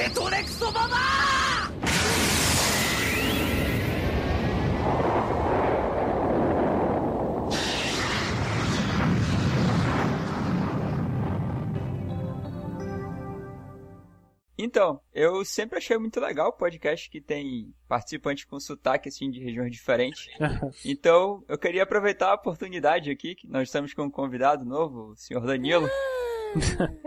テトレクソババア Então, eu sempre achei muito legal o podcast que tem participantes com sotaque assim de regiões diferentes. Então, eu queria aproveitar a oportunidade aqui que nós estamos com um convidado novo, o senhor Danilo.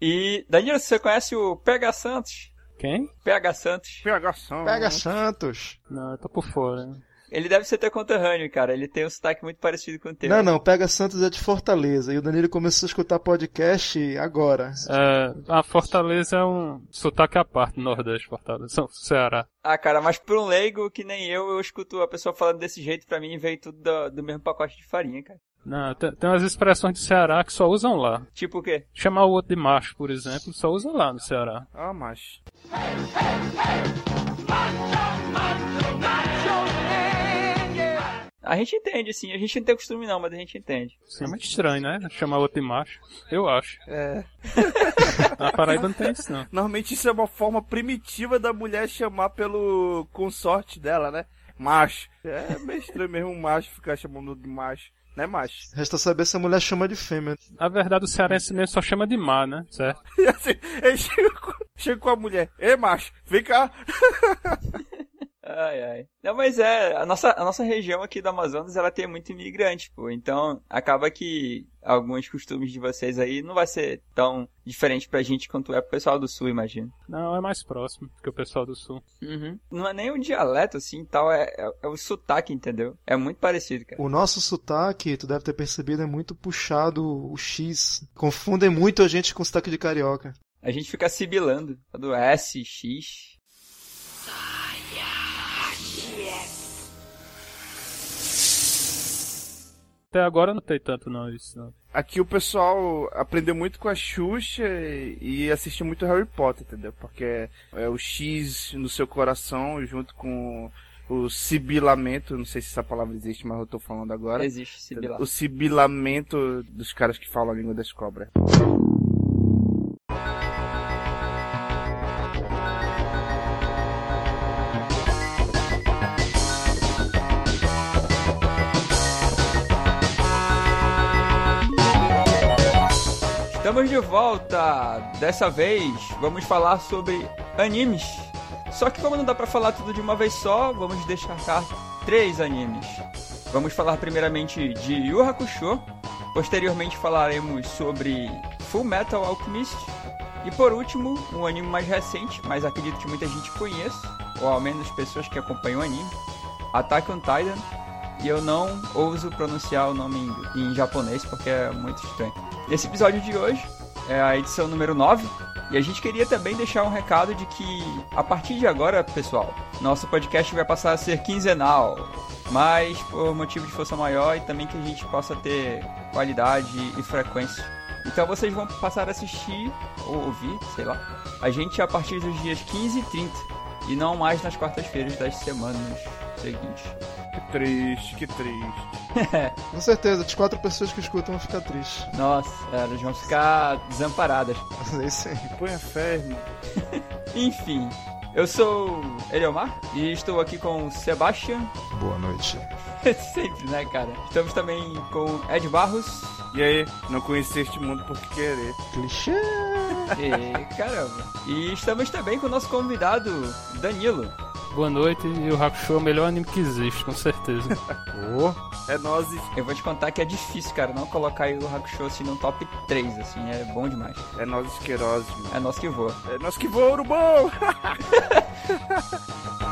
e Danilo, você conhece o Pega Santos? Quem? PH Santos. Pegação. Pega Santos. Não, eu tô por fora. Ele deve ser teu conterrâneo, cara. Ele tem um sotaque muito parecido com o teu. Não, não, Pega Santos é de Fortaleza. E o Danilo começou a escutar podcast agora. É, a Fortaleza é um sotaque à parte, Nordeste, Fortaleza, São- Ceará. Ah, cara, mas por um leigo que nem eu, eu escuto a pessoa falando desse jeito, pra mim veio tudo do, do mesmo pacote de farinha, cara. Não, tem, tem umas expressões de Ceará que só usam lá. Tipo o quê? Chamar o outro de macho, por exemplo, só usa lá no Ceará. Ah, macho. A gente entende, sim. A gente não tem costume não, mas a gente entende. Isso é muito estranho, né? Chamar o outro de macho. Eu acho. É. Na Paraíba não tem isso, não. Normalmente isso é uma forma primitiva da mulher chamar pelo consorte dela, né? Macho. É meio estranho mesmo um macho ficar chamando de macho. Né, macho? Resta saber se a mulher chama de fêmea. Na verdade, o cearense mesmo só chama de mar, né? Certo? E assim, ele chega com, chega com a mulher. Ei, macho, vem cá. Ai, ai. Não, mas é, a nossa, a nossa região aqui do Amazonas, ela tem muito imigrante, pô. Então, acaba que alguns costumes de vocês aí não vai ser tão diferente pra gente quanto é pro pessoal do Sul, imagino. Não, é mais próximo que o pessoal do Sul. Uhum. Não é nem o dialeto, assim, tal, é, é, é o sotaque, entendeu? É muito parecido, cara. O nosso sotaque, tu deve ter percebido, é muito puxado o X. Confundem muito a gente com o sotaque de carioca. A gente fica sibilando. Do S, X. Até agora não tem tanto não isso, não. Aqui o pessoal aprendeu muito com a Xuxa e assistiu muito Harry Potter, entendeu? Porque é o X no seu coração junto com o sibilamento, não sei se essa palavra existe, mas eu tô falando agora. Existe sibilar. O sibilamento dos caras que falam a língua das cobras. Estamos de volta! Dessa vez vamos falar sobre animes. Só que como não dá pra falar tudo de uma vez só, vamos destacar três animes. Vamos falar primeiramente de Yu Hakusho, posteriormente falaremos sobre Full Metal Alchemist e por último, um anime mais recente, mas acredito que muita gente conheça, ou ao menos pessoas que acompanham o anime, Attack on Titan. E eu não ouso pronunciar o nome em, em japonês porque é muito estranho. Esse episódio de hoje é a edição número 9 e a gente queria também deixar um recado de que a partir de agora, pessoal, nosso podcast vai passar a ser quinzenal, mas por motivo de força maior e também que a gente possa ter qualidade e frequência. Então vocês vão passar a assistir ou ouvir, sei lá, a gente a partir dos dias 15 e 30 e não mais nas quartas-feiras das semanas seguintes. Que triste, que triste. Com certeza, as quatro pessoas que escutam vão ficar tristes. Nossa, elas vão ficar desamparadas. É isso aí. Põe a fé, irmão. Enfim, eu sou Eliomar e estou aqui com o Sebastian. Boa noite. Sempre, né, cara? Estamos também com Ed Barros. E aí, não conheci este mundo por querer. Clichê. E caramba. E estamos também com o nosso convidado, Danilo. Boa noite, e o Hakusho é o melhor anime que existe, com certeza. Oh, É nós Eu vou te contar que é difícil, cara, não colocar aí o Hakusho assim no top 3, assim, é bom demais. é nós esqueroses, mano. É nosso que voa. É nós que voa, urubão!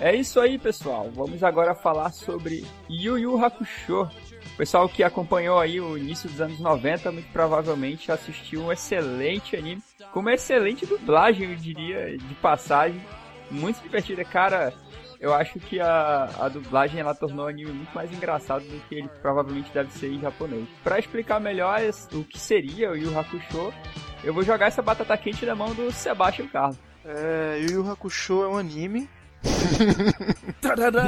É isso aí, pessoal. Vamos agora falar sobre Yu Yu Hakusho. O pessoal que acompanhou aí o início dos anos 90 muito provavelmente assistiu um excelente anime, com uma excelente dublagem, eu diria, de passagem, muito divertida, cara. Eu acho que a, a dublagem ela tornou o anime muito mais engraçado do que ele provavelmente deve ser em japonês. Para explicar melhor o que seria o Yu Hakusho, eu vou jogar essa batata quente na mão do Sebastian Carlos. É, Yu Yu Hakusho é um anime.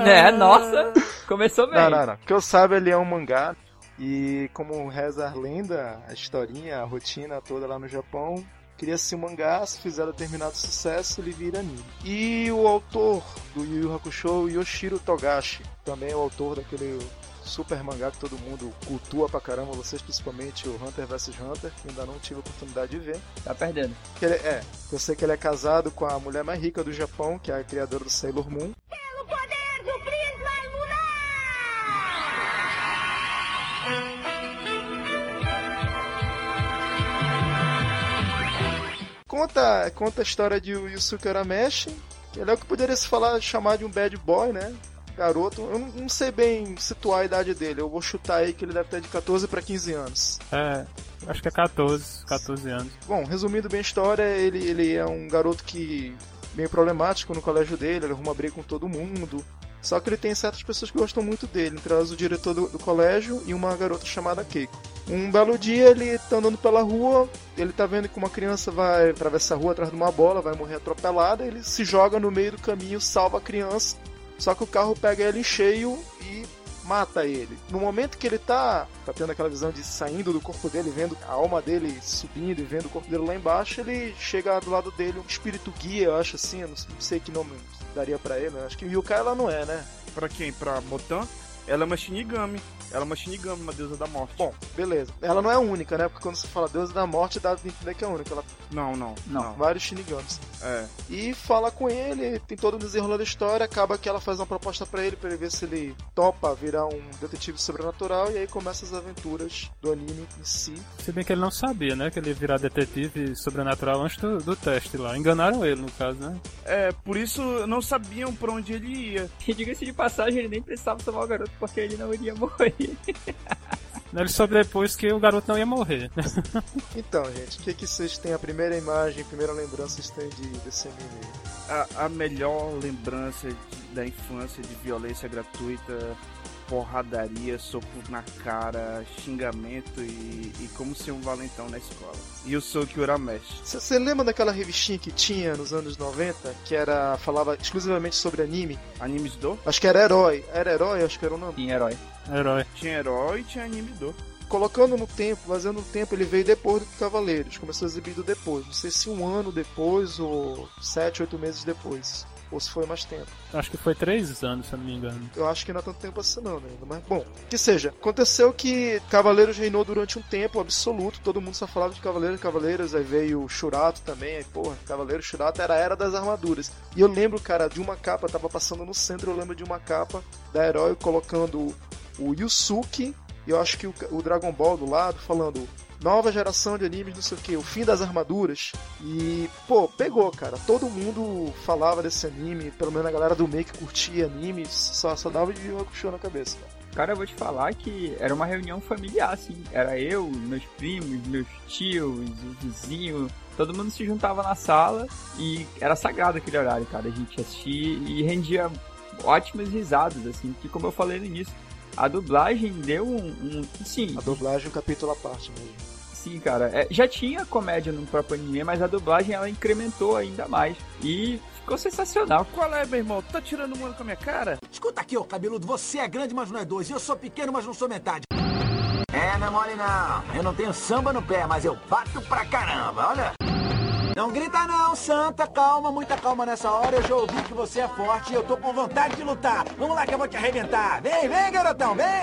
Né, nossa, começou bem. Não, não, não. Que eu saiba, ele é um mangá. E como reza a lenda, a historinha, a rotina toda lá no Japão, cria-se um mangá, se fizer determinado sucesso, ele vira anime. E o autor do Yu Yu Hakusho, Yoshiro Togashi, também é o autor daquele super mangá que todo mundo cultua pra caramba, vocês principalmente, o Hunter vs Hunter, que ainda não tive a oportunidade de ver. Tá perdendo. Que ele, é, eu sei que ele é casado com a mulher mais rica do Japão, que é a criadora do Sailor Moon. O poder do Prisma Lunar! Conta, conta a história de Yusuke Urameshi, que ele é o que poderia se falar, chamar de um bad boy, né? Garoto, eu não, não sei bem situar a idade dele, eu vou chutar aí que ele deve ter de 14 para 15 anos. É, acho que é 14, 14 anos. Bom, resumindo bem a história, ele, ele é um garoto que meio problemático no colégio dele, ele arruma briga com todo mundo. Só que ele tem certas pessoas que gostam muito dele, entre elas o diretor do, do colégio e uma garota chamada Keiko. Um belo dia ele tá andando pela rua, ele tá vendo que uma criança vai atravessar a rua atrás de uma bola, vai morrer atropelada, ele se joga no meio do caminho, salva a criança, só que o carro pega ele em cheio e mata ele. No momento que ele tá, tá tendo aquela visão de saindo do corpo dele, vendo a alma dele subindo e vendo o corpo dele lá embaixo, ele chega do lado dele um espírito guia, eu acho assim, eu não sei que nome daria pra ele, né? acho que Yuka ela não é, né? Pra quem? Pra Motan? Ela é uma Shinigami. Ela é uma Shinigami, uma deusa da morte. Bom, beleza. Ela não é a única, né? Porque quando você fala deusa da morte, dá a entender que é a única. Ela Não, não. Não. tem vários Shinigamis. É. E fala com ele, tem todo o desenrolar da história, acaba que ela faz uma proposta pra ele, pra ele ver se ele topa virar um detetive sobrenatural, e aí começa as aventuras do anime em si. Se bem que ele não sabia, né? Que ele ia virar detetive sobrenatural antes do, do teste lá. Enganaram ele, no caso, né? É, por isso não sabiam pra onde ele ia. E diga-se de passagem, ele nem precisava salvar o garoto porque ele não iria morrer. Ele soube depois que o garoto não ia morrer. Então, gente, o que, que vocês têm? A primeira imagem, a primeira lembrança vocês têm de, desse anime? A, a melhor lembrança de- da infância de violência gratuita, porradaria, soco na cara, xingamento e, e como ser um valentão na escola. E o Soki Urameshi. Você lembra daquela revistinha que tinha nos anos 90, que era falava exclusivamente sobre anime? Animes do? Acho que era Herói. Era Herói? Acho que era o nome. Sim, herói. Herói. Tinha herói e tinha anime do. colocando no tempo, fazendo no tempo, ele veio depois do Cavaleiros, começou exibido depois. Não sei se um ano depois ou sete, oito meses depois. Ou se foi mais tempo. Acho que foi três anos, se eu não me engano. Eu acho que não é tanto tempo assim não, né? Mas, bom, que seja. Aconteceu que Cavaleiros reinou durante um tempo absoluto, todo mundo só falava de Cavaleiros, Cavaleiros, aí veio o Shurato também, aí, porra, Cavaleiros, Shurato era a era das armaduras. E eu lembro, cara, de uma capa, tava passando no centro, eu lembro de uma capa da Herói colocando o Yusuke, e eu acho que o, o Dragon Ball do lado, falando nova geração de animes, não sei o que, o fim das armaduras. E, pô, pegou, cara. Todo mundo falava desse anime, pelo menos a galera do meio que curtia animes, só, só dava de Hakusho na cabeça, cara. Cara, eu vou te falar que era uma reunião familiar, assim. Era eu, meus primos, meus tios, o vizinho. Todo mundo se juntava na sala e era sagrado aquele horário, cara. A gente assistia e rendia ótimas risadas, assim. Que como eu falei no início, a dublagem deu um. um sim, A dublagem é um capítulo à parte mesmo. sim, cara. É, já tinha comédia no próprio anime, mas a dublagem ela incrementou ainda mais. E ficou sensacional. Qual é, meu irmão? Tá tirando um ano com a minha cara? Escuta aqui, ô cabeludo, você é grande, mas não é dois. E eu sou pequeno, mas não sou metade. É, não é mole não. Eu não tenho samba no pé, mas eu bato pra caramba, olha. Não grita não, Santa. Calma, muita calma nessa hora. Eu já ouvi que você é forte e eu tô com vontade de lutar. Vamos lá que eu vou te arrebentar. Vem, vem, garotão, vem.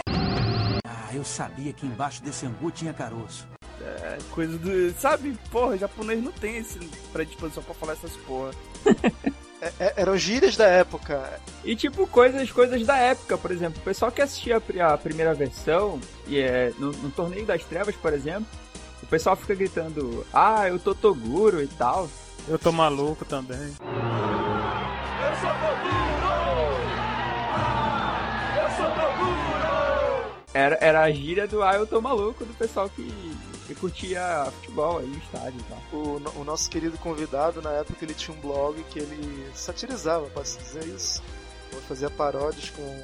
Ah, eu sabia que embaixo desse angu tinha caroço. É coisa do. Sabe, porra, japonês não tem esse predisposição pra falar essas porra. É- é- eram gírias da época. E tipo, coisas, coisas da época, por exemplo. O pessoal que assistia a pri- a primeira versão, e é, no, no Torneio das Trevas, por exemplo, o pessoal fica gritando, ah, eu tô Toguro e tal. Eu tô maluco também. Eu sou Toguro! Ah, eu sou Toguro! Era, era a gíria do ah, eu tô maluco do pessoal que, que curtia futebol aí, no estádio e tal. O, o nosso querido convidado, na época, ele tinha um blog que ele satirizava, posso dizer isso? Ele fazia paródias com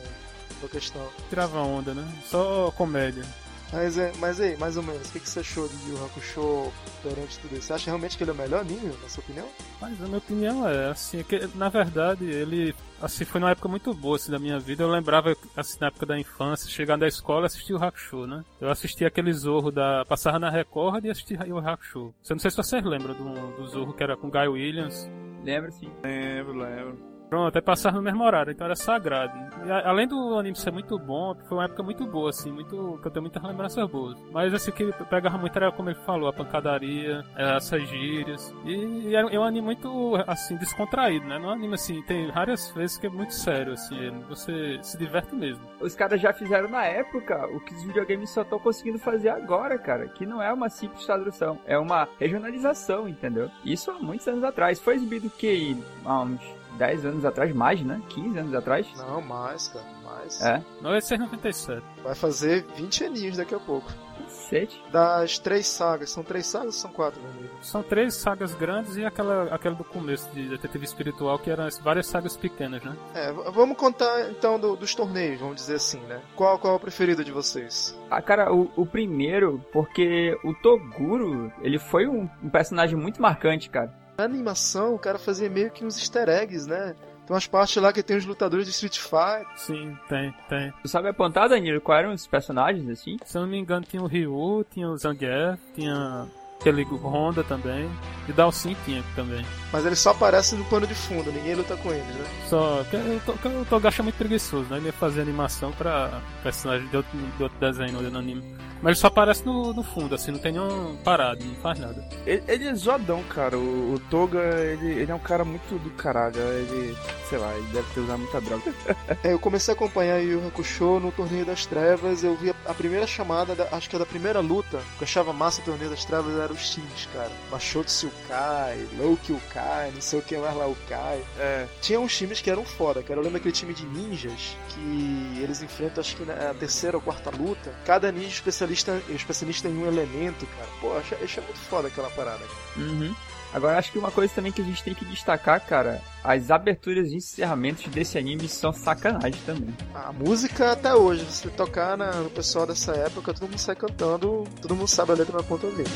a questão. Tirava onda, né? Só comédia. Mas, é, mas aí, mais ou menos, o que, que você achou de Yu Hakusho perante tudo isso? Você acha realmente que ele é o melhor anime, na sua opinião? Mas a minha opinião é, assim, que na verdade ele, assim, foi uma época muito boa, assim, da minha vida. Eu lembrava, assim, na época da infância, chegando da escola, assistia o Hakusho, né? Eu assistia aquele Zorro da, passava na Record e assistia o Hakusho. Eu não sei se vocês lembram do, do Zorro que era com Guy Williams. Lembra sim? Lembro, lembro. Pronto, até passava no mesmo horário, então era sagrado. E a- além do anime ser muito bom, foi uma época muito boa, assim, muito. que eu tenho muitas lembranças boas. Mas assim, que pegava muito era, como ele falou, a pancadaria, essas gírias. E, e é é um anime muito, assim, descontraído, né? Não é um anime assim, tem várias vezes que é muito sério, assim, você se diverte mesmo. Os caras já fizeram na época o que os videogames só estão conseguindo fazer agora, cara. Que não é uma simples tradução, é uma regionalização, entendeu? Isso há muitos anos atrás. Foi exibido que há uns 10 anos atrás, mais, né? 15 anos atrás. Não, mais, cara, mais. É, 9697. Vai fazer 20 aninhos daqui a pouco. cacete. Das três sagas, são três sagas ou são quatro, meu amigo? São três sagas grandes e aquela, aquela do começo de Detetive Espiritual, que eram as várias sagas pequenas, né? É, vamos contar então do- dos torneios, vamos dizer assim, né? Qual, qual é o preferido de vocês? Ah, cara, o, o primeiro, porque o Toguro, ele foi um, um personagem muito marcante, cara. Na animação, o cara fazia meio que uns easter eggs, né? Tem umas partes lá que tem os lutadores de Street Fighter. Sim, tem, tem. Tu sabe apontar, Danilo, quais eram os personagens, assim? Se eu não me engano, tinha o Ryu, tinha o Zangief, tinha aquele Honda também. E Dalsin tinha também. Mas eles só aparecem no pano de fundo, ninguém luta com eles, né? Só que o que o Togashi é muito preguiçoso, né? Ele ia fazer animação pra personagem de outro, de outro desenho no anime. Mas ele só aparece no, no fundo, assim, não tem nenhum parado, não faz nada. Ele, ele é zoadão, cara. O, o Toga, ele, ele é um cara muito do caralho. Ele, sei lá, ele deve ter usado muita droga. É, eu comecei a acompanhar Yu Yu Hakusho no Torneio das Trevas, eu vi a, a primeira chamada, da- acho que é da primeira luta, que eu achava massa o Torneio das Trevas, os times, cara. Machotsu Ukai, Loki Ukai, não sei o que mais lá Ukai. É, Tinha uns times que eram foda, cara. Eu lembro daquele time de ninjas que eles enfrentam, acho que na terceira ou quarta luta. Cada ninja é especialista, especialista em um elemento, cara. Pô, achei, achei muito foda aquela parada. Uhum. Agora, acho que uma coisa também que a gente tem que destacar, cara, as aberturas e encerramentos desse anime são sacanagem também. A música até hoje, se tocar na- no pessoal dessa época, todo mundo sai cantando, todo mundo sabe a letra na ponta dele.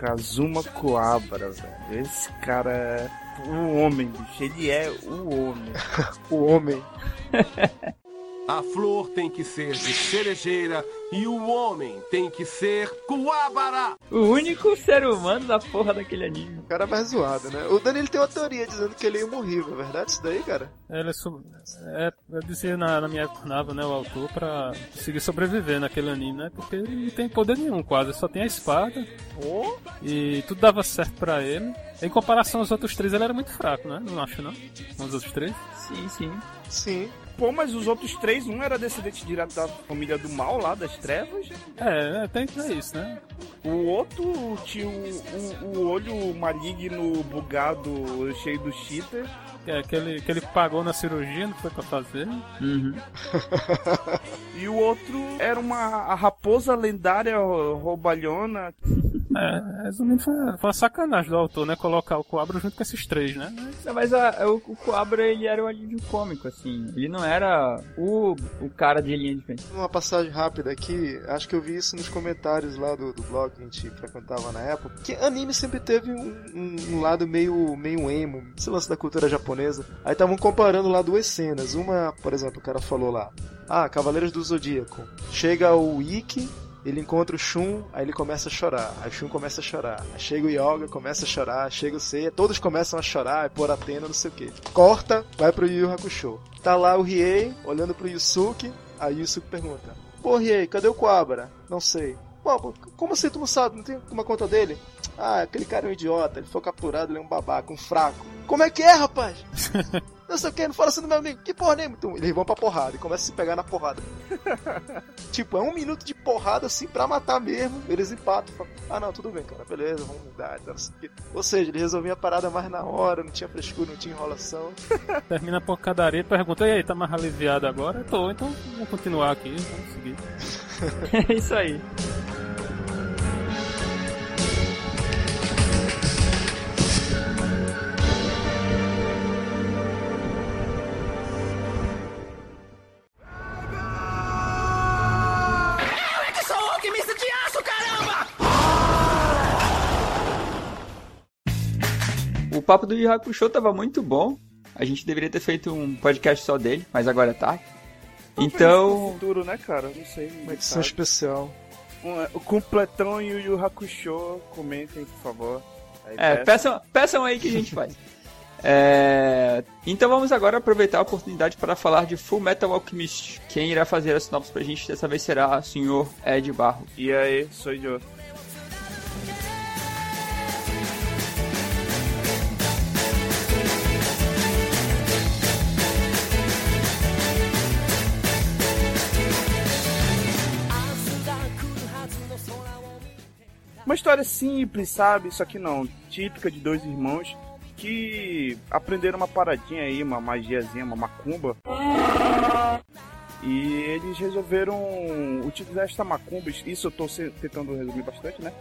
Kazuma Coabra, velho. Esse cara é o homem, bicho. Ele é o homem. O homem. A flor tem que ser de cerejeira e o homem tem que ser coabara. O único ser humano da porra daquele anime. O cara é mais zoado, né? O Danilo tem uma teoria dizendo que ele é imorrível, é verdade isso daí, cara? Ele é, sub- é, eu dizia na, na minha nava, né, o autor, pra conseguir sobreviver naquele anime, né? Porque ele não tem poder nenhum, quase. Só tem a espada. E tudo dava certo pra ele. Em comparação aos outros três, ele era muito fraco, né? Não acho, não? Com os outros três. Sim, sim. Sim. Pô, mas os outros três, um era descendente direto da família do mal lá, das trevas. É, é, tem que ver isso, né? O outro tinha o, o, o olho maligno, bugado, cheio do cheater. É, aquele que ele pagou na cirurgia, não foi pra fazer. Uhum. E o outro era uma a raposa lendária roubalhona. É, resumindo, foi, foi uma sacanagem do autor, né? Colocar o Coabra junto com esses três, né? Mas, Não, mas a- o, o Coabra, ele era um alívio cômico, assim. Ele não era o, o cara de linha de frente. Uma passagem rápida aqui, acho que eu vi isso nos comentários lá do, do blog que a gente frequentava na época, que anime sempre teve um, um- um lado meio, meio emo, esse lance da cultura japonesa. Aí estavam comparando lá duas cenas. Uma, por exemplo, o cara falou lá, ah, Cavaleiros do Zodíaco. Chega o Ikki, ele encontra o Shun, aí ele começa a chorar. Aí o Shun começa a chorar. Aí chega o Yoga, começa a chorar. Chega o Seiya, todos começam a chorar, é por Atena, não sei o que. Corta, vai pro Yu Hakusho. Tá lá o Riei, olhando pro Yusuke. Aí o Yusuke pergunta: Pô, Riei, cadê o Quabra? Não sei. Pô, como assim tu não sabe? Não tem uma conta dele? Ah, aquele cara é um idiota, ele foi capturado, ele é um babaca, um fraco. Como é que é, rapaz? Não sei o que, não fala assim do meu amigo. Que porra nenhuma. Então, eles vão pra porrada e começam a se pegar na porrada. tipo, é um minuto de porrada assim pra matar mesmo. Eles empatam. Falam, ah não, tudo bem, cara, beleza, vamos mudar. Tá, não sei o quê. Ou seja, eles resolviam a parada mais na hora, não tinha frescura, não tinha enrolação. Termina a porcadaria e pergunta, e aí, tá mais aliviado agora? Tô, então vamos continuar aqui, vamos seguir. É isso aí. Papo do Yu Hakusho tava muito bom. A gente deveria ter feito um podcast só dele, mas agora é. No Então, futuro, né, cara? Não sei. Uma edição especial. O completão e o Yu Hakusho, comentem, por favor. Aí é, peçam. peçam, peçam aí que a gente faz. É, então vamos agora aproveitar a oportunidade para falar de Full Metal Alchemist. Quem irá fazer as sinopse pra gente dessa vez será o senhor Ed Barro. E aí, sou eu. Uma história simples, sabe? Só que não, típica de dois irmãos que aprenderam uma paradinha aí, uma magiazinha, uma macumba. E eles resolveram utilizar esta macumba, isso eu tô se- tentando resumir bastante, né?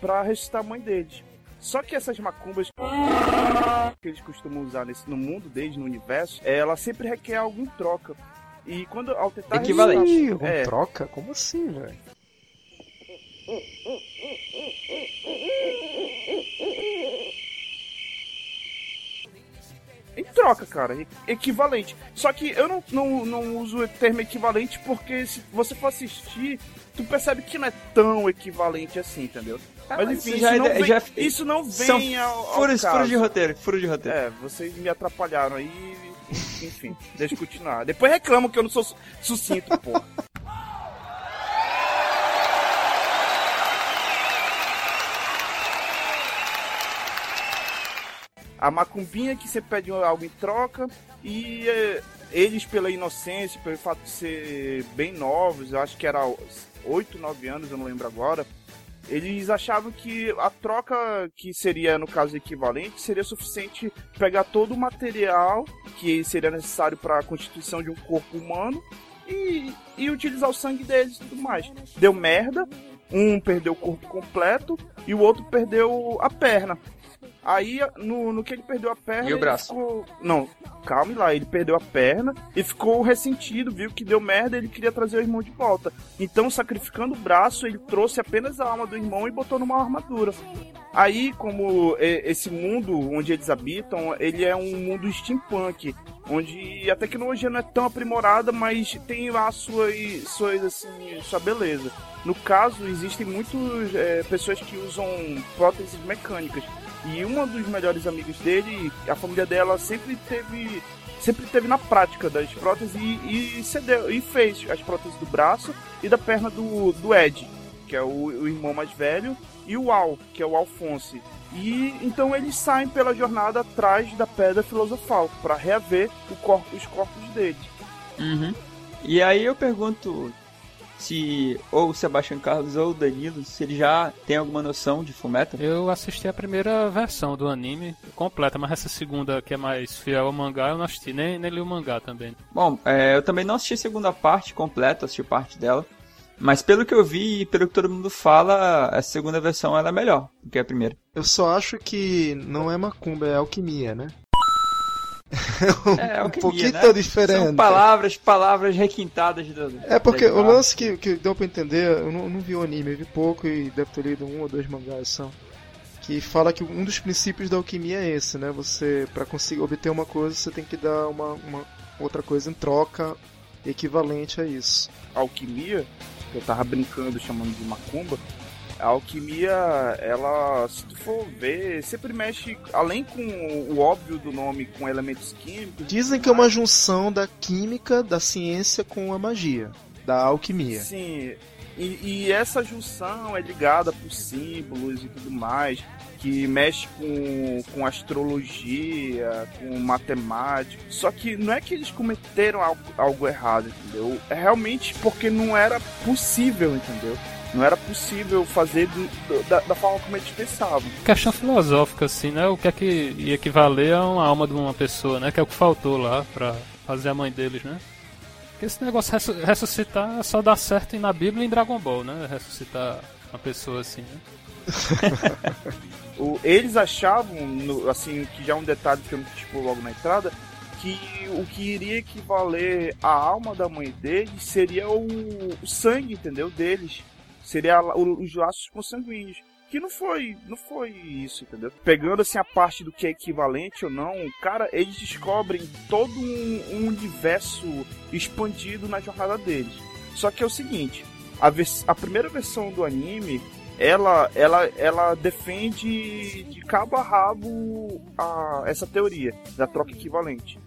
Pra ressuscitar a mãe deles. Só que essas macumbas que eles costumam usar nesse, no mundo deles, no universo, ela sempre requer algo em troca. E quando ao tentar Equivalente. Ressuscitar- é, troca? Como assim, velho? Em troca, cara, equivalente. Só que eu não, não, não uso o termo equivalente porque se você for assistir, tu percebe que não é tão equivalente assim, entendeu? Ah, mas enfim, isso já é não de- vem, já- isso não São vem ao, ao furos, caso. furos de roteiro, furos de roteiro. É, vocês me atrapalharam aí, enfim, deixa eu continuar. Depois reclamam que eu não sou su- sucinto, pô. A macumbinha que sempre pede algo em troca e é, eles pela inocência, pelo fato de ser bem novos, eu acho que era 8, 9 anos, eu não lembro agora, eles achavam que a troca que seria, no caso, equivalente, seria suficiente pegar todo o material que seria necessário para a constituição de um corpo humano e, e utilizar o sangue deles e tudo mais. Deu merda, um perdeu o corpo completo e o outro perdeu a perna. Aí, no, no que ele perdeu a perna. E o braço? ficou- Não, calme lá, ele perdeu a perna e ficou ressentido, viu que deu merda ele queria trazer o irmão de volta. Então, sacrificando o braço, ele trouxe apenas a alma do irmão e botou numa armadura. Aí, como esse mundo onde eles habitam, ele é um mundo steampunk, onde a tecnologia não é tão aprimorada, mas tem lá suas, suas assim, sua beleza. No caso, existem muitas é, pessoas que usam próteses mecânicas. E uma dos melhores amigos dele, a família dela sempre teve sempre teve na prática das próteses e, e cedeu e fez as próteses do braço e da perna do, do Ed, que é o, o irmão mais velho, e o Al, que é o Alphonse. E então eles saem pela jornada atrás da pedra filosofal para reaver os corpos deles. Uhum. E aí eu pergunto se ou o Sebastião Carlos ou o Danilo, se ele já tem alguma noção de Fullmetal. Eu assisti a primeira versão do anime completa, mas essa segunda que é mais fiel ao mangá eu não assisti, nem, nem li o mangá também. Bom, é, eu também não assisti a segunda parte completa, assisti parte dela. Mas pelo que eu vi e pelo que todo mundo fala, a segunda versão ela é melhor do que a primeira. Eu só acho que não é macumba, é alquimia, né? É, um alquimia, pouquinho né? diferente. São palavras, palavras requintadas do. É porque o lance que, que deu pra entender, eu não, não vi o anime, eu vi pouco e deve ter lido um ou dois mangás são. Que fala que um dos princípios da alquimia é esse, né? Você, pra conseguir obter uma coisa, você tem que dar uma, uma outra coisa em troca equivalente a isso. A alquimia, que eu tava brincando chamando de macumba, a alquimia, ela, se tu for ver, sempre mexe, além com o óbvio do nome, com elementos químicos. Dizem que é uma junção da química, da ciência com a magia, da alquimia. Sim, E, e essa junção é ligada por símbolos e tudo mais, que mexe com, com astrologia, com matemática. Só que não é que eles cometeram algo, algo errado, entendeu? É realmente porque não era possível, entendeu? Não era possível fazer do, do, da, da, forma como eles pensavam. Questão filosófica, assim, né? O que é que ia equivaler a uma alma de uma pessoa, né? Que é o que faltou lá pra fazer a mãe deles, né? Porque esse negócio de ressuscitar só dá certo na Bíblia e em Dragon Ball, né? Ressuscitar uma pessoa assim, né? o, eles achavam, no, assim, que já é um detalhe que eu tipo logo na entrada, que o que iria equivaler à alma da mãe deles seria o, o sangue, entendeu? Deles seria os laços consanguíneos. Que não foi, não foi isso, entendeu? Pegando assim a parte do que é equivalente ou não, cara, eles descobrem todo um, um universo expandido na jornada deles. Só que é o seguinte, a, a primeira versão do anime, ela, ela, ela defende de cabo a rabo a, essa teoria da troca equivalente.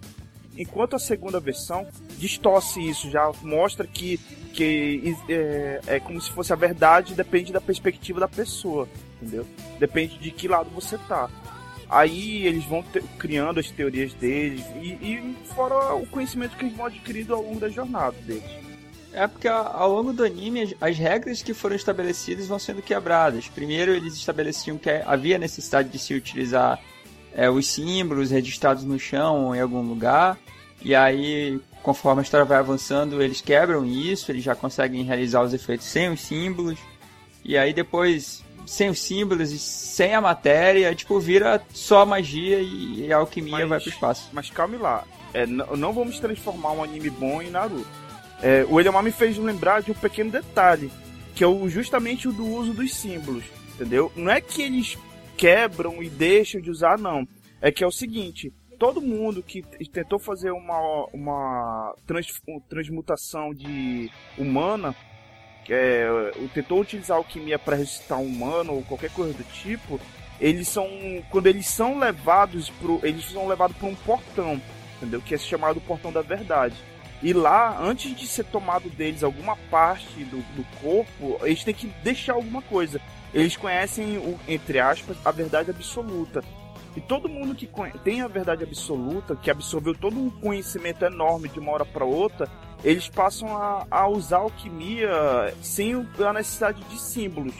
Enquanto a segunda versão distorce isso, já mostra que, que é, é como se fosse a verdade, depende da perspectiva da pessoa, entendeu? Depende de que lado você tá. Aí eles vão criando as teorias deles e, e fora o conhecimento que eles vão adquirindo ao longo da jornada deles. É porque ao longo do anime as regras que foram estabelecidas vão sendo quebradas. Primeiro eles estabeleciam que havia necessidade de se utilizar é, os símbolos registrados no chão ou em algum lugar. E aí, conforme a história vai avançando, eles quebram isso, eles já conseguem realizar os efeitos sem os símbolos. E aí depois, sem os símbolos e sem a matéria, tipo, vira só magia e a alquimia mas, vai pro espaço. Mas calme lá, é, não vamos transformar um anime bom em Naruto. É, o Eliomar me fez lembrar de um pequeno detalhe, que é o, justamente o do uso dos símbolos, entendeu? Não é que eles quebram e deixam de usar, não. É que é o seguinte, todo mundo que tentou fazer uma, uma trans, transmutação de humana, é, tentou utilizar alquimia para ressuscitar um humano ou qualquer coisa do tipo, eles são quando eles são levados pro, eles são levados para um portão, entendeu? Que é chamado portão da verdade. E lá, antes de ser tomado deles alguma parte do, do corpo, eles têm que deixar alguma coisa. Eles conhecem, o, entre aspas, a verdade absoluta. E todo mundo que tem a verdade absoluta, que absorveu todo um conhecimento enorme de uma hora para outra, eles passam a, a usar alquimia sem a necessidade de símbolos.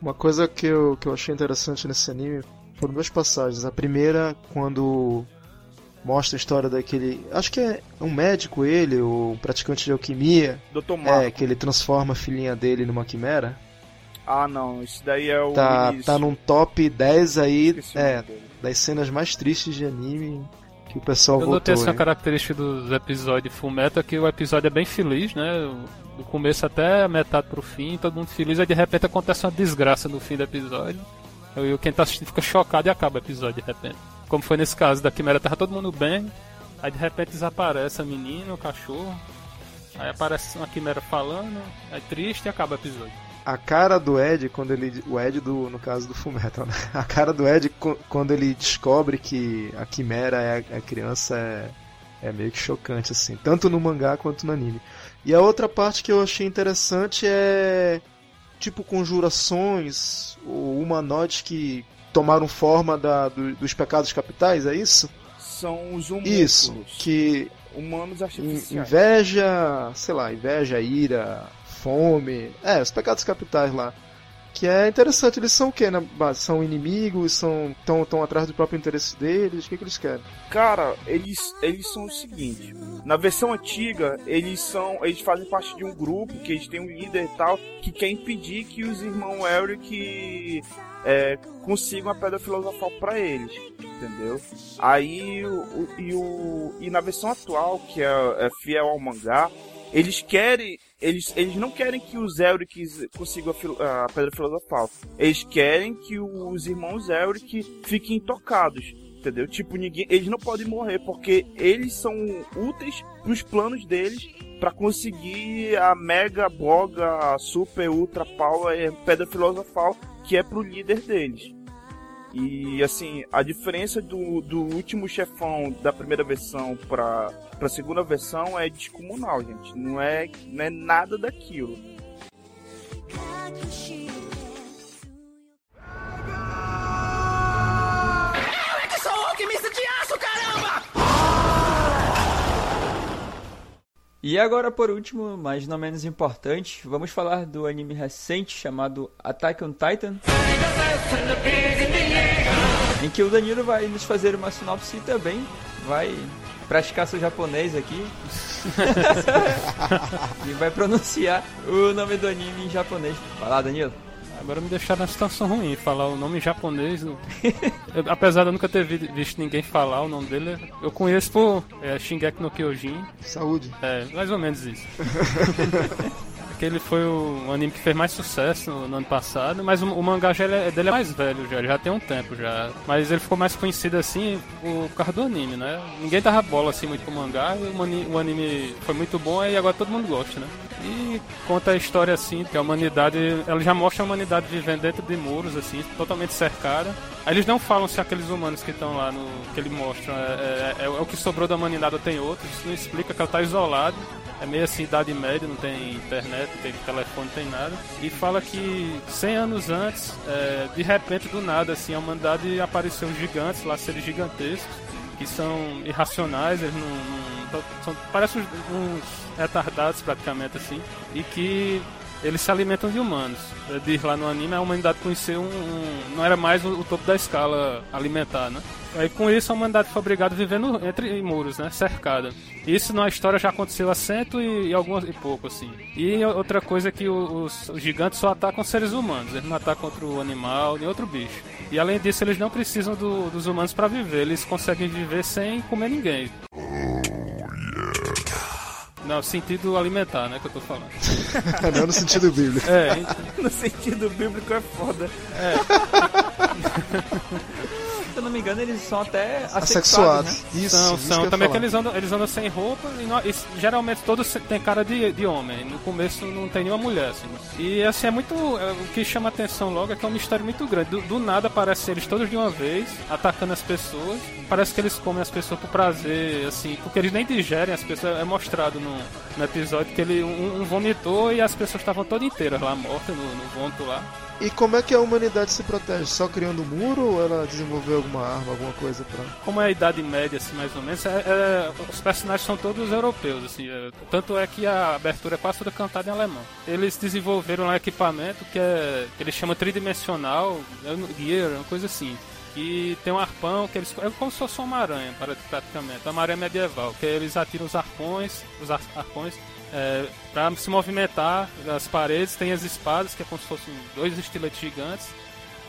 Uma coisa que eu, que eu achei interessante nesse anime foram duas passagens. A primeira, quando mostra a história daquele. Acho que é um médico ele, o praticante de alquimia. Dr. Marco. É, que ele transforma a filhinha dele numa quimera. Ah, não, isso daí é o. Tá, tá num top 10 aí é, das cenas mais tristes de anime que o pessoal Eu votou. Eu notei essa característica dos episódios Fullmetal que o episódio é bem feliz, né? Do começo até a metade pro fim, todo mundo feliz, aí de repente acontece uma desgraça no fim do episódio. E quem tá assistindo fica chocado e acaba o episódio de repente. Como foi nesse caso da Quimera, tava todo mundo bem, aí de repente desaparece a menina, o cachorro, aí aparece uma Quimera falando, é triste e acaba o episódio a cara do Ed quando ele. O Ed do, no caso do Fullmetal, né? A cara do Ed quando ele descobre que a Quimera é a, é criança é, é meio que chocante, assim. Tanto no mangá quanto no anime. E a outra parte que eu achei interessante é. Tipo, conjurações ou humanoides que tomaram forma da, do, dos pecados capitais, é isso? São os humanos. Isso, que. Humanos artificiais. Inveja, sei lá, inveja, ira, fome. É, os pecados capitais lá. Que é interessante, eles são o que, né? São inimigos, são tão, tão atrás do próprio interesse deles, o que, que eles querem? Cara, eles, eles são o seguinte, na versão antiga, eles são. Eles fazem parte de um grupo, que eles têm um líder e tal, que quer impedir que os irmãos Elric é, consigam a pedra filosofal para eles, entendeu? Aí o, e, o, e na versão atual, que é, é fiel ao mangá, eles querem. Eles, eles não querem que os Elric consigam a, a Pedra Filosofal. Eles querem que os irmãos Elric fiquem intocados. Entendeu? Tipo, ninguém, eles não podem morrer porque eles são úteis pros planos deles para conseguir a mega boga, super ultra power pedra filosofal que é pro líder deles. E assim, a diferença do, do último chefão da primeira versão pra, pra segunda versão é descomunal, gente. Não é, não é nada daquilo. E agora, por último, mas não menos importante, vamos falar do anime recente chamado Attack on Titan. Em que o Danilo vai nos fazer uma sinopse e também vai praticar seu japonês aqui. e vai pronunciar o nome do anime em japonês. Vai lá, Danilo. Agora me deixaram na situação ruim, falar o nome em japonês. eu- apesar de eu nunca ter vi- visto ninguém falar o nome dele, eu conheço por é, Shingeki no Kyojin. Saúde. É, mais ou menos isso. Aquele foi o anime que fez mais sucesso no, no ano passado, mas o, o mangá já ele é, dele é mais velho, já, já tem um tempo já. Mas ele ficou mais conhecido assim por causa do anime, né? Ninguém dava bola assim muito pro mangá, o, o anime foi muito bom e agora todo mundo gosta, né? E conta a história assim, que a humanidade, ela já mostra a humanidade vivendo dentro de muros, assim, totalmente cercada. Aí eles não falam se aqueles humanos que estão lá no. que ele mostra é, é- é o que sobrou da humanidade ou tem outros, isso não explica que ela tá isolada. É meio assim, idade média, não tem internet, não tem telefone, não tem nada. E fala que 100 anos antes, é, de repente, do nada, assim, a humanidade apareceu gigantes, lá seres gigantescos, que são irracionais, eles não. não são, parecem uns, uns retardados praticamente assim, e que eles se alimentam de humanos. Diz lá no anime, a humanidade conheceu um. um- não era mais o, o topo da escala alimentar, né? Aí com isso a humanidade foi obrigada a viver no- entre muros, né? Cercada. Isso na história já aconteceu há cento e, e algumas e pouco, assim. E outra coisa é que os, os gigantes só atacam seres humanos, eles não atacam outro animal, nem outro bicho. E além disso, eles não precisam do- dos humanos para viver, eles conseguem viver sem comer ninguém. Não, sentido alimentar, né, que eu tô falando. Não no sentido bíblico. É, No sentido bíblico é foda. Se eu não me engano, eles são até assexuados, Assexuados. né? Isso, são, isso são. que Também que eles andam, eles andam sem roupa e, não- e geralmente todos têm cara de, de homem. No começo não tem nenhuma mulher, assim. E assim, é muito. é, o que chama atenção logo é que é um mistério muito grande. Do, do nada aparecem eles todos de uma vez, atacando as pessoas. Parece que eles comem as pessoas por prazer, assim, porque eles nem digerem as pessoas. É mostrado no, no episódio que ele um, um vomitou e as pessoas estavam todas inteiras lá, mortas no, no vômito lá. E como é que a humanidade se protege? Só criando muro ou ela desenvolveu alguma arma, alguma coisa pra. como é a idade média, assim, mais ou menos, é- é- os personagens são todos europeus, assim, é- tanto é que a abertura é quase toda cantada em alemão. Eles desenvolveram um equipamento que, é, que eles chamam tridimensional, gear, uma coisa assim. E tem um arpão que eles. É como se fosse uma aranha, praticamente. Uma aranha medieval, que eles atiram os arpões, os ar- arpões, é, para se movimentar as paredes, tem as espadas, que é como se fossem dois estiletes gigantes.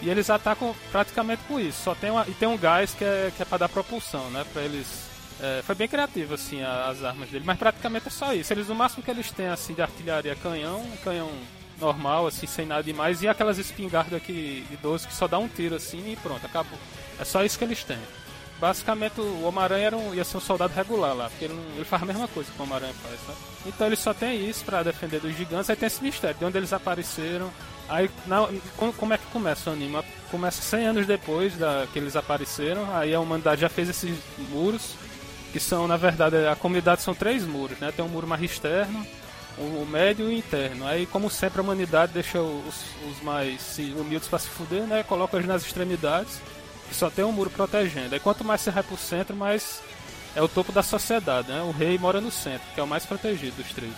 E eles atacam praticamente com isso. Só tem uma, e tem um gás que é, que é para dar propulsão, né? Para eles. é, foi bem criativo assim as armas dele, mas praticamente é só isso. Eles no máximo que eles têm assim de artilharia é canhão, canhão normal assim, sem nada demais e aquelas espingardas que de 12 que só dá um tiro assim e pronto, acabou. É só isso que eles têm. Basicamente o Homem-Aranha um- ia ser um soldado regular lá, porque ele, não- ele faz a mesma coisa que o Homem-Aranha faz? Então ele só tem isso pra defender dos gigantes, aí tem esse mistério, de onde eles apareceram. Aí, na- como é que começa o anime? Começa 100 anos depois da, que eles apareceram, aí a humanidade já fez esses muros, que são, na verdade, a comunidade são três muros, né? Tem um muro mais externo, o, o médio e o interno. Aí, como sempre, a humanidade deixa os, os mais humildes pra se fuder, né? Coloca eles nas extremidades e só tem um muro protegendo. Aí, quanto mais você vai pro centro, mais é o topo da sociedade, né? O rei mora no centro, que é o mais protegido dos três.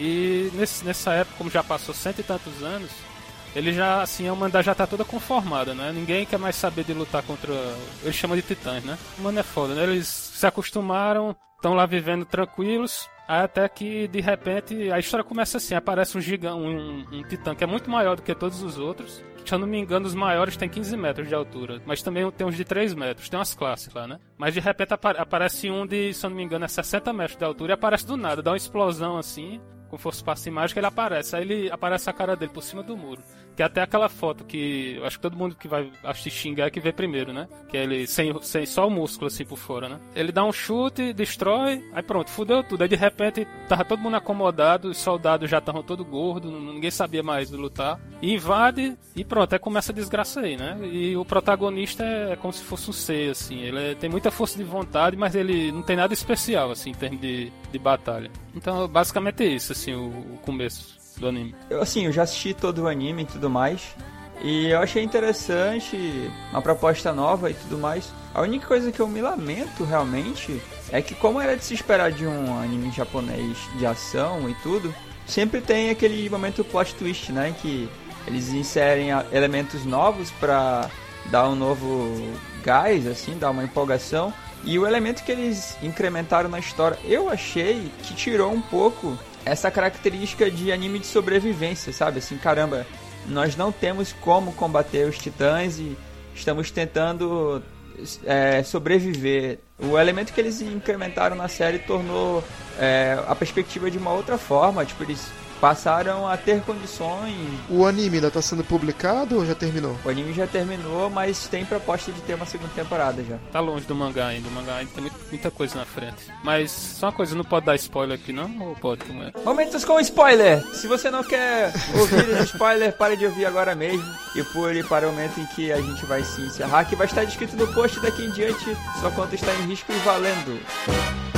E nesse, nessa época, como já passou cento e tantos anos, ele já, assim, a humanidade já tá toda conformada, né? Ninguém quer mais saber de lutar contra. Eles chamam de titãs, né? Mano, é foda, né? Eles se acostumaram, estão lá vivendo tranquilos, até que de repente a história começa assim: aparece um gigante, um, um titã que é muito maior do que todos os outros. Se eu não me engano, os maiores têm 15 metros de altura, mas também tem uns de 3 metros, tem umas classes lá, né? Mas de repente apa- aparece um de, se eu não me engano, é 60 metros de altura e aparece do nada, dá uma explosão assim, como fosse passe mágico, ele aparece. Aí ele aparece a cara dele por cima do muro. Que é até aquela foto que eu acho que todo mundo que vai assistir xingar é que vê primeiro, né? Que é ele sem, sem só o músculo assim por fora, né? Ele dá um chute, destrói, aí pronto, fudeu tudo. Aí de repente tava todo mundo acomodado, os soldados já estavam todo gordo, ninguém sabia mais lutar. E invade e pronto, aí começa a desgraça aí, né? E o protagonista é como se fosse um ser, assim. Ele é- tem muita força de vontade, mas ele não tem nada especial, assim, em termos de, de batalha. Então, basicamente é isso, assim, o, o começo do anime. Eu, assim, eu já assisti todo o anime e tudo mais. E eu achei interessante, uma proposta nova e tudo mais. A única coisa que eu me lamento realmente é que, como era de se esperar de um anime japonês de ação e tudo, sempre tem aquele momento plot twist, né? Que eles inserem elementos novos pra dar um novo gás, assim, dar uma empolgação. E o elemento que eles incrementaram na história, eu achei que tirou um pouco essa característica de anime de sobrevivência, sabe? Assim, caramba, nós não temos como combater os titãs e estamos tentando é, sobreviver. O elemento que eles incrementaram na série tornou é, a perspectiva de uma outra forma. Tipo, eles passaram a ter condições. O anime ainda tá sendo publicado ou já terminou? O anime já terminou, mas tem proposta de ter uma segunda temporada já. Tá longe do mangá ainda, o mangá ainda tem muita coisa na frente. Mas só uma coisa, não pode dar spoiler aqui não? Ou pode, como é? Momentos com spoiler! Se você não quer ouvir os spoiler, pare de ouvir agora mesmo e pule para o momento em que a gente vai se encerrar, que vai estar descrito no post daqui em diante. Sua conta está em risco e valendo.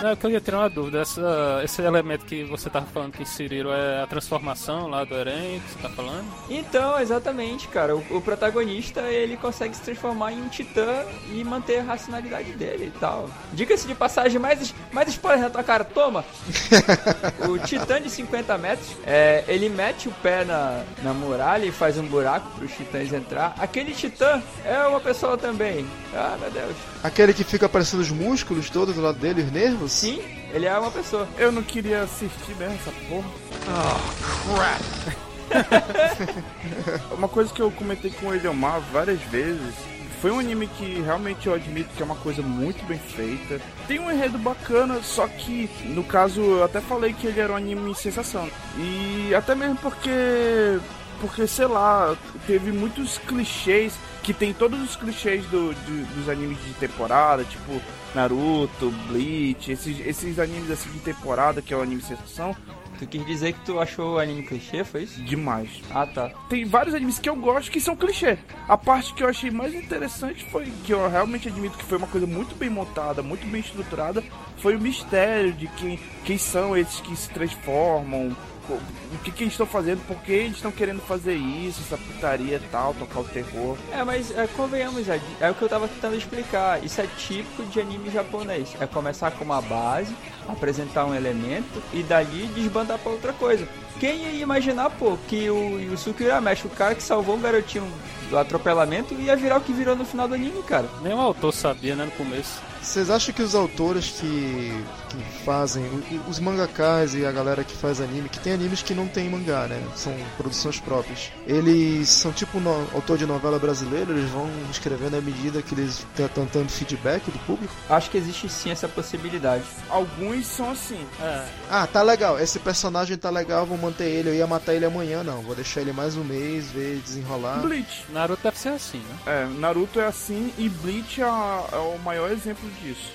Não, eu queria tirar uma dúvida. Essa, esse elemento que você tava falando que inseriram é a transformação lá do Eren, que você tá falando? Então, exatamente, cara. O, o protagonista ele consegue se transformar em um titã e manter a racionalidade dele e tal. Diga-se de passagem, mais, mais spoiler na tua cara, toma! o titã de 50 metros, é, ele mete o pé na, na muralha e faz um buraco para os titãs entrar. Aquele titã é uma pessoa também. Ah, meu Deus. Aquele que fica aparecendo os músculos todos do lado dele, os nervos? Sim, ele é uma pessoa. Eu não queria assistir mesmo essa porra. Uma coisa que eu comentei com o Eliomar várias vezes. Foi um anime que realmente eu admito que é uma coisa muito bem feita. Tem um enredo bacana, só que no caso eu até falei que ele era um anime sensação. E até mesmo porque porque sei lá, teve muitos clichês que tem todos os clichês do, de- dos animes de temporada, tipo Naruto, Bleach, esses, esses animes assim de temporada que é o anime sensação, Tu quis dizer que tu achou o anime clichê, foi isso? demais. Ah, tá. Tem vários animes que eu gosto que são clichê. A parte que eu achei mais interessante foi que eu realmente admito que foi uma coisa muito bem montada, muito bem estruturada, foi o mistério de quem, quem são esses que se transformam, o que, que eles estão fazendo, por que eles estão querendo fazer isso, essa putaria e tal, tocar o terror. É, mas é, convenhamos, é, é o que eu tava tentando explicar. Isso é típico de anime japonês. É começar com uma base, apresentar um elemento e dali desbandar pra outra coisa. Quem ia imaginar, pô, que o Yusuke Urameshi, o cara que salvou um garotinho do atropelamento, ia virar o que virou no final do anime, cara? Nem o autor sabia, né, no começo. Vocês acham que os autores que, que fazem, os mangakas e a galera que faz anime, que tem animes que não tem mangá, né? São produções próprias. Eles são tipo no, autor de novela brasileira, eles vão escrevendo à medida que eles estão tendo feedback do público. Acho que existe sim essa possibilidade. Alguns são assim. É, Ah, tá legal, esse personagem tá legal, vou manter ele, eu ia matar ele amanhã, não. Vou deixar ele mais um mês, ver desenrolar. Bleach. Naruto deve ser assim, né? É, Naruto é assim e Bleach é, é o maior exemplo disso.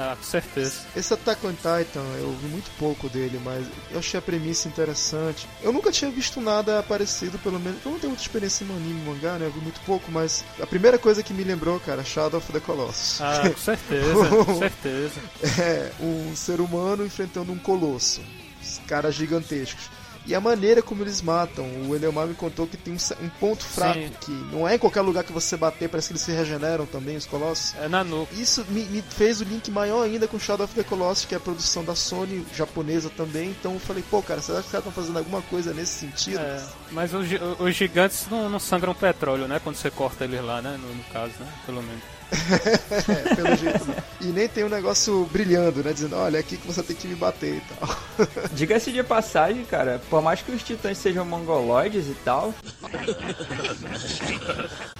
Ah, com certeza. Esse Attack on Titan, eu vi muito pouco dele, mas eu achei a premissa interessante. Eu nunca tinha visto nada parecido, pelo menos. Eu não tenho muita experiência em anime mangá, né? Eu vi muito pouco, mas a primeira coisa que me lembrou, cara, Shadow of the Colossus. Ah, com certeza, com certeza. É um ser humano enfrentando um colosso. Os caras gigantescos. E a maneira como eles matam, o Eleomar me contou que tem um, um ponto fraco, Sim. que não é em qualquer lugar que você bater, parece que eles se regeneram também, os colossos. É na nuca. Isso me, me fez o link maior ainda com Shadow of the Colossus, que é a produção da Sony, japonesa também. Então eu falei, pô, cara, será que os caras estão fazendo alguma coisa nesse sentido? É, mas os, os gigantes não, não sangram petróleo, né? Quando você corta eles lá, né? No, no caso, né? Pelo menos. Pelo jeito. E nem tem um negócio brilhando, né? Dizendo, olha, é aqui que você tem que me bater e tal. Diga-se de passagem, cara, por mais que os titãs sejam mongoloides e tal,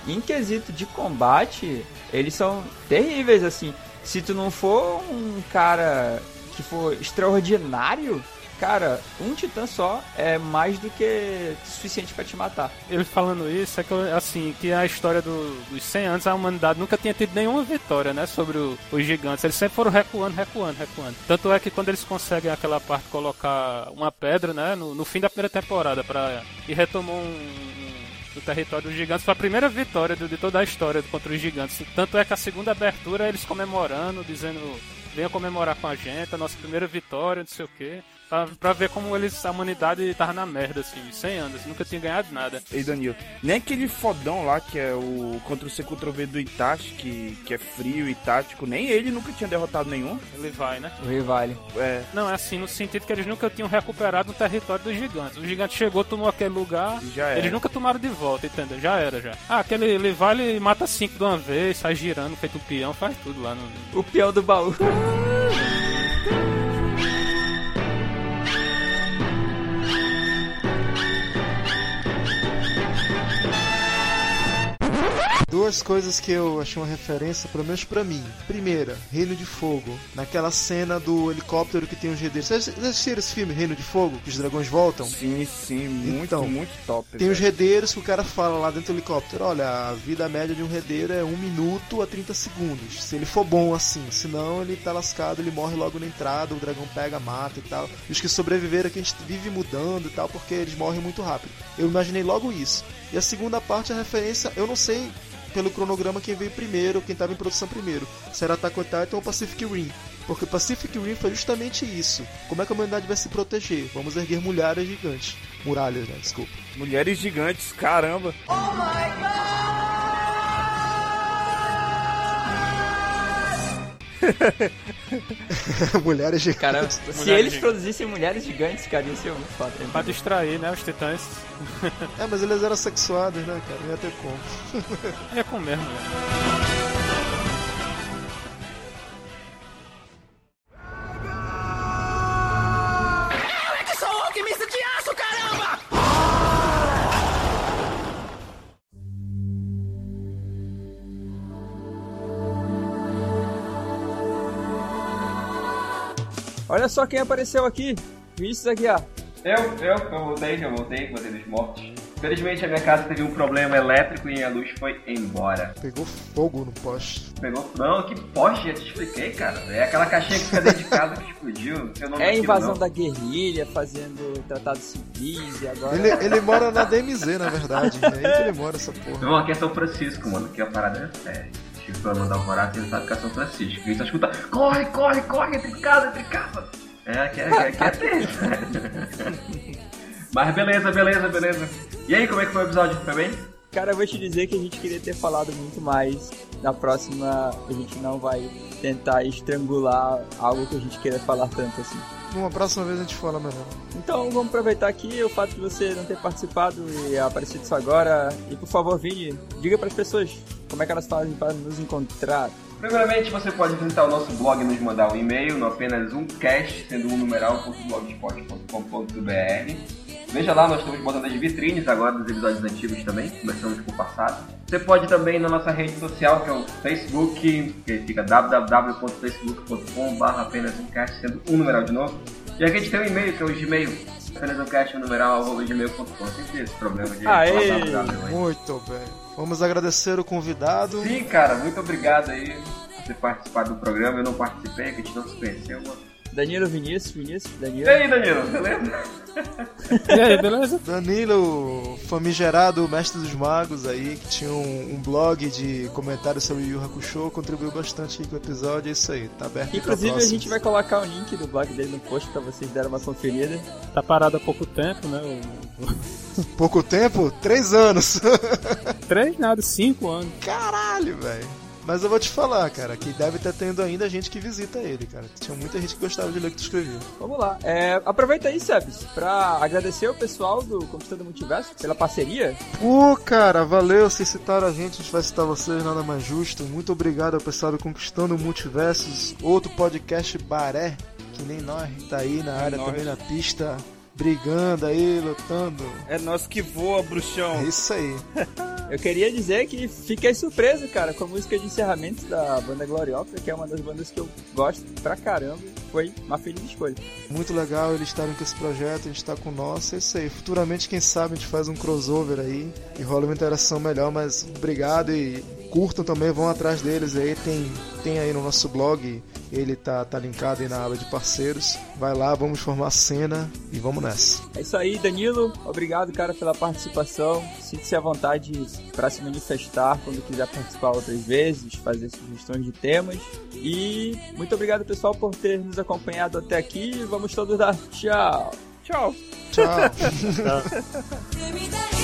em quesito de combate, eles são terríveis, assim. Se tu não for um cara que for extraordinário, cara, um titã só é mais do que suficiente pra te matar. Ele falando isso, é que, assim, que a história do- dos 100 anos, a humanidade nunca tinha tido nenhuma vitória, né? Sobre o- os gigantes. Eles sempre foram recuando, recuando, recuando. Tanto é que quando eles conseguem aquela parte colocar uma pedra, né? No, no fim da primeira temporada, pra, e retomou um, um- o território dos gigantes, foi a primeira vitória de, de toda a história contra os gigantes. Tanto é que a segunda abertura, eles comemorando, dizendo venha comemorar com a gente, a nossa primeira vitória, não sei o quê. Pra, pra ver como eles, a humanidade tava na merda, assim, 100 anos, nunca tinha ganhado nada. Ei, Danilo, nem aquele fodão lá que é o Ctrl-C, Ctrl-V do Itachi, que, que é frio e tático, nem ele nunca tinha derrotado nenhum. Ele vai, né? O Rivale. É, Não, é assim, no sentido que eles nunca tinham recuperado o território dos gigantes. O gigante chegou, tomou aquele lugar, já era. eles nunca tomaram de volta, entendeu? Já era, já. Ah, aquele ele vai, ele mata cinco de uma vez, sai girando, feito um peão, faz tudo lá no... O peão do baú. Duas coisas que eu achei uma referência, pelo menos pra mim. Primeira, Reino de Fogo. Naquela cena do helicóptero que tem os redeiros. Vocês assistiram esse filme, Reino de Fogo? Que os dragões voltam? sim, sim, muito, Então, muito top. Tem os redeiros que o cara fala lá dentro do helicóptero: olha, a vida média de um redeiro é 1 minuto a 30 segundos. Se ele for bom assim, senão ele tá lascado, ele morre logo na entrada, o dragão pega, mata e tal. E os que sobreviveram é que a gente vive mudando e tal, porque eles morrem muito rápido. Eu imaginei logo isso. E a segunda parte é a referência, eu não sei pelo cronograma quem veio primeiro, quem estava em produção primeiro. Se era Attack on Titan ou Pacific Rim. Porque Pacific Rim foi justamente isso. Como é que a humanidade vai se proteger? Vamos erguer muralhas gigantes. Muralhas, né? Desculpa. Mulheres gigantes, caramba. Mulheres gigantes. Cara, se Mulheres eles gigantes. produzissem mulheres gigantes, cara, ia ser muito foda. Pra distrair, né, os titãs. É, mas eles eram sexuados, né, cara? Não ia ter como. É com mesmo, Olha só quem apareceu aqui. Vinícius Aguiar. Eu, eu, eu voltei, já voltei, voltei dos mortos. Infelizmente a minha casa teve um problema elétrico e a luz foi embora. Pegou fogo no poste. Pegou. Não, que poste, já te expliquei, cara. É aquela caixinha que fica dentro de casa que explodiu. Eu não É invasão não. da guerrilha, fazendo tratados civis e agora... Ele, ele mora na DMZ, na verdade. É aí que ele mora, essa porra. Não, aqui é São Francisco, mano. Aqui a parada é séria. Tive pra mandar alvorada e ele sabe que é São Francisco. E só escuta, corre, corre, corre, entre casa, entre casa. É, aqui é, aqui é tenso. Mas beleza, beleza, beleza. E aí, como é que foi o episódio? Foi bem? Cara, eu vou te dizer que a gente queria ter falado muito mais. Na próxima, a gente não vai tentar estrangular algo que a gente queira falar tanto assim. Numa próxima vez a gente fala melhor. Então vamos aproveitar aqui o fato de você não ter participado e aparecido só agora. E por favor, Vini, diga para as pessoas como é que elas fazem para nos encontrar. Primeiramente, você pode visitar o nosso blog e nos mandar um e-mail no apenas um cast, sendo um numeral.blogspot.com.br. Veja lá, nós estamos botando as vitrines agora dos episódios antigos também, começamos com o passado. Você pode também ir na nossa rede social, que é o Facebook, que fica www.facebook.com.br apenas um cast, sendo um numeral de novo. E aqui a gente tem um e-mail, que é o Gmail, apenas um cast, um numeral, gmail.com. Sempre esse problema de Aê! www. Muito bem. Vamos agradecer o convidado. Sim, cara, muito obrigado aí por ter participado do programa. Eu não participei, a gente não se conheceu, mano. Danilo Vinícius, Vinícius, Danilo. E aí, Danilo, beleza? E aí, beleza? Danilo, famigerado mestre dos magos aí, que tinha um, um blog de comentários sobre Yu Hakusho, contribuiu bastante aí com o episódio, é isso aí, tá aberto pra Inclusive a gente vai colocar o link do blog dele no post pra vocês darem uma conferida. Tá parado há pouco tempo, né? O- Pouco tempo? Três anos! Três, nada, cinco anos. Caralho, velho! Mas eu vou te falar, cara, que deve estar tendo ainda gente que visita ele, cara. Tinha muita gente que gostava de ler o que tu escrevia. Vamos lá. É, aproveita aí, Sebs, pra agradecer o pessoal do Conquistando o Multiverso pela parceria. Pô, cara, valeu, vocês citaram a gente, a gente vai citar vocês, nada mais justo. Muito obrigado ao pessoal do Conquistando Multiversos, outro podcast baré, que nem nós, tá aí na área também na pista, brigando aí, lutando. É nós que voa, É bruxão. isso aí. Eu queria dizer que fiquei surpreso, cara, com a música de encerramento da banda Gloriosa, que é uma das bandas que eu gosto pra caramba. Foi uma feliz escolha. Muito legal eles estarem com esse projeto, a gente tá com o nosso, é isso aí. Futuramente, quem sabe, a gente faz um crossover aí e rola uma interação melhor, mas obrigado e curtam também, vão atrás deles aí, tem, tem aí no nosso blog ele tá, tá linkado aí na aba de parceiros. Vai lá, vamos formar cena e vamos nessa. É isso aí, Danilo. Obrigado, cara, pela participação. Sinta-se à vontade para se manifestar quando quiser participar outras vezes, fazer sugestões de temas. E muito obrigado, pessoal, por ter nos acompanhado até aqui. Vamos todos dar tchau. Tchau. Tchau. 平